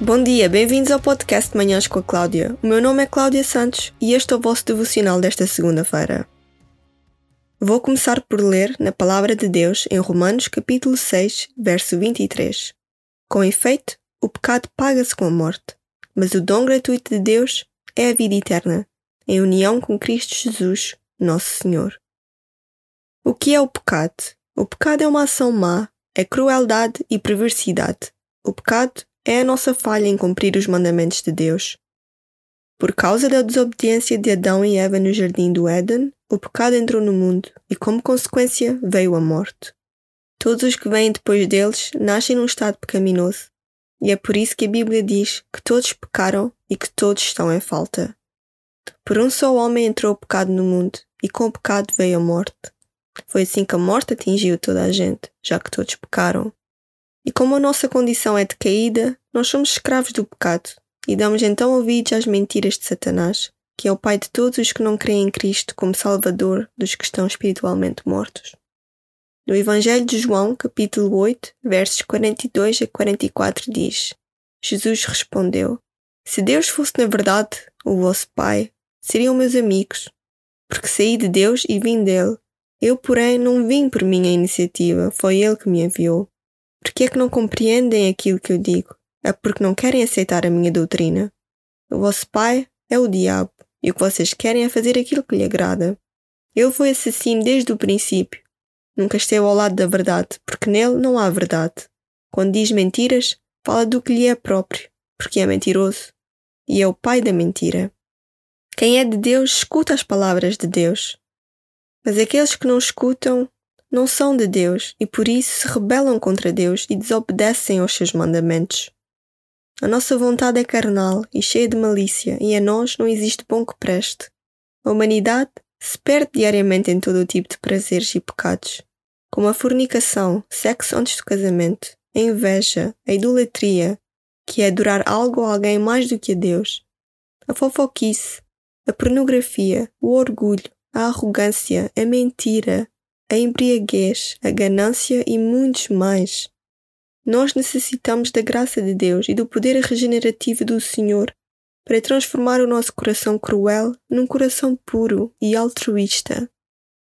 Bom dia, bem-vindos ao podcast Manhãs com a Cláudia. O meu nome é Cláudia Santos e este é o vosso devocional desta segunda-feira. Vou começar por ler na Palavra de Deus em Romanos capítulo 6, verso 23. Com efeito, o pecado paga-se com a morte, mas o dom gratuito de Deus é a vida eterna, em união com Cristo Jesus, nosso Senhor. O que é o pecado? O pecado é uma ação má, é crueldade e perversidade. O pecado é a nossa falha em cumprir os mandamentos de Deus. Por causa da desobediência de Adão e Eva no jardim do Éden, o pecado entrou no mundo e, como consequência, veio a morte. Todos os que vêm depois deles nascem num estado pecaminoso, e é por isso que a Bíblia diz que todos pecaram e que todos estão em falta. Por um só homem entrou o pecado no mundo, e com o pecado veio a morte. Foi assim que a morte atingiu toda a gente, já que todos pecaram. E como a nossa condição é decaída, nós somos escravos do pecado e damos então ouvidos às mentiras de Satanás, que é o pai de todos os que não creem em Cristo como Salvador dos que estão espiritualmente mortos. No Evangelho de João, capítulo 8, versos 42 a 44 diz: Jesus respondeu: Se Deus fosse na verdade o vosso Pai, seriam meus amigos, porque saí de Deus e vim dele. Eu, porém, não vim por minha iniciativa, foi ele que me enviou. Por que é que não compreendem aquilo que eu digo? É porque não querem aceitar a minha doutrina. O vosso pai é o diabo, e o que vocês querem é fazer aquilo que lhe agrada. Ele foi assassino desde o princípio. Nunca esteve ao lado da verdade, porque nele não há verdade. Quando diz mentiras, fala do que lhe é próprio, porque é mentiroso. E é o pai da mentira. Quem é de Deus escuta as palavras de Deus. Mas aqueles que não escutam não são de Deus e por isso se rebelam contra Deus e desobedecem aos seus mandamentos. A nossa vontade é carnal e cheia de malícia, e a nós não existe bom que preste. A humanidade se perde diariamente em todo o tipo de prazeres e pecados, como a fornicação, sexo antes do casamento, a inveja, a idolatria, que é adorar algo ou alguém mais do que a Deus, a fofoquice, a pornografia, o orgulho, a arrogância, a mentira, a embriaguez, a ganância e muitos mais. Nós necessitamos da graça de Deus e do poder regenerativo do Senhor para transformar o nosso coração cruel num coração puro e altruísta.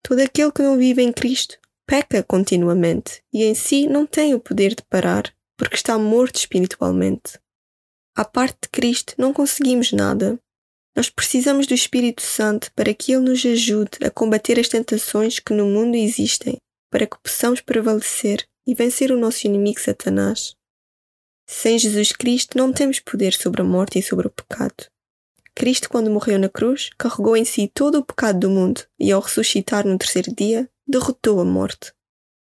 Todo aquele que não vive em Cristo peca continuamente e em si não tem o poder de parar, porque está morto espiritualmente. À parte de Cristo não conseguimos nada. Nós precisamos do Espírito Santo para que ele nos ajude a combater as tentações que no mundo existem, para que possamos prevalecer e vencer o nosso inimigo Satanás. Sem Jesus Cristo não temos poder sobre a morte e sobre o pecado. Cristo, quando morreu na cruz, carregou em si todo o pecado do mundo e, ao ressuscitar no terceiro dia, derrotou a morte.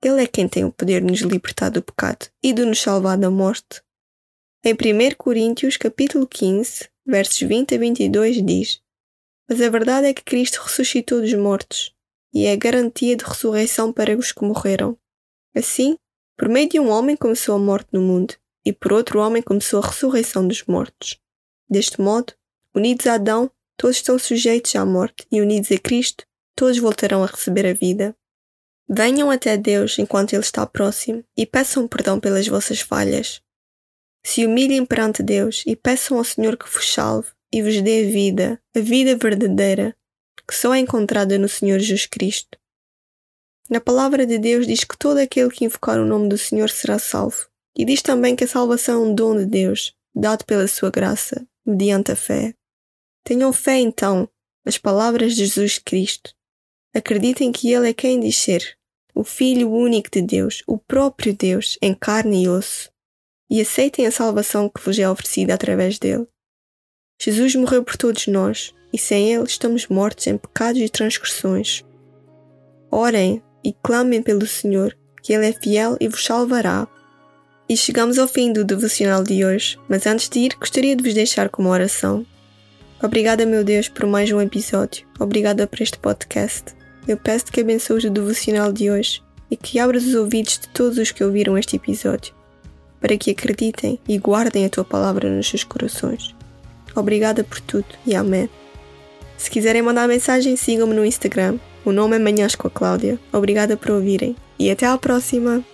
Ele é quem tem o poder de nos libertar do pecado e de nos salvar da morte. Em 1 Coríntios capítulo 15, versos 20 a 22 diz: Mas a verdade é que Cristo ressuscitou dos mortos e é a garantia de ressurreição para os que morreram. Assim, por meio de um homem começou a morte no mundo e por outro homem começou a ressurreição dos mortos. Deste modo, unidos a Adão, todos estão sujeitos à morte e unidos a Cristo, todos voltarão a receber a vida. Venham até Deus enquanto Ele está próximo e peçam perdão pelas vossas falhas, se humilhem perante Deus e peçam ao Senhor que vos salve e vos dê a vida, a vida verdadeira, que só é encontrada no Senhor Jesus Cristo. Na palavra de Deus diz que todo aquele que invocar o nome do Senhor será salvo. E diz também que a salvação é um dom de Deus, dado pela sua graça, mediante a fé. Tenham fé, então, nas palavras de Jesus Cristo. Acreditem que Ele é quem diz ser, o Filho único de Deus, o próprio Deus, em carne e osso e aceitem a salvação que vos é oferecida através dele. Jesus morreu por todos nós e sem ele estamos mortos em pecados e transgressões. Orem e clamem pelo Senhor, que Ele é fiel e vos salvará. E chegamos ao fim do devocional de hoje, mas antes de ir, gostaria de vos deixar com uma oração. Obrigada, meu Deus, por mais um episódio. Obrigada por este podcast. Eu peço-te que abençoes o devocional de hoje e que abras os ouvidos de todos os que ouviram este episódio para que acreditem e guardem a tua palavra nos seus corações. Obrigada por tudo e amém. Se quiserem mandar mensagem, sigam-me no Instagram. O nome é Manhãs com a Cláudia. Obrigada por ouvirem e até à próxima!